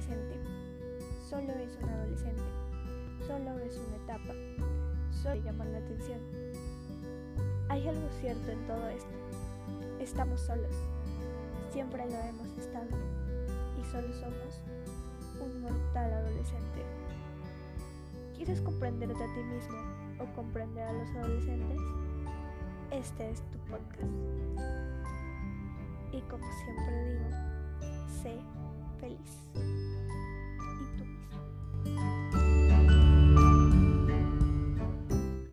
solo es un adolescente, solo es una etapa, solo llama la atención. Hay algo cierto en todo esto. Estamos solos, siempre lo hemos estado, y solo somos un mortal adolescente. ¿Quieres comprenderte a ti mismo o comprender a los adolescentes? Este es tu podcast. Y como siempre digo, sé feliz.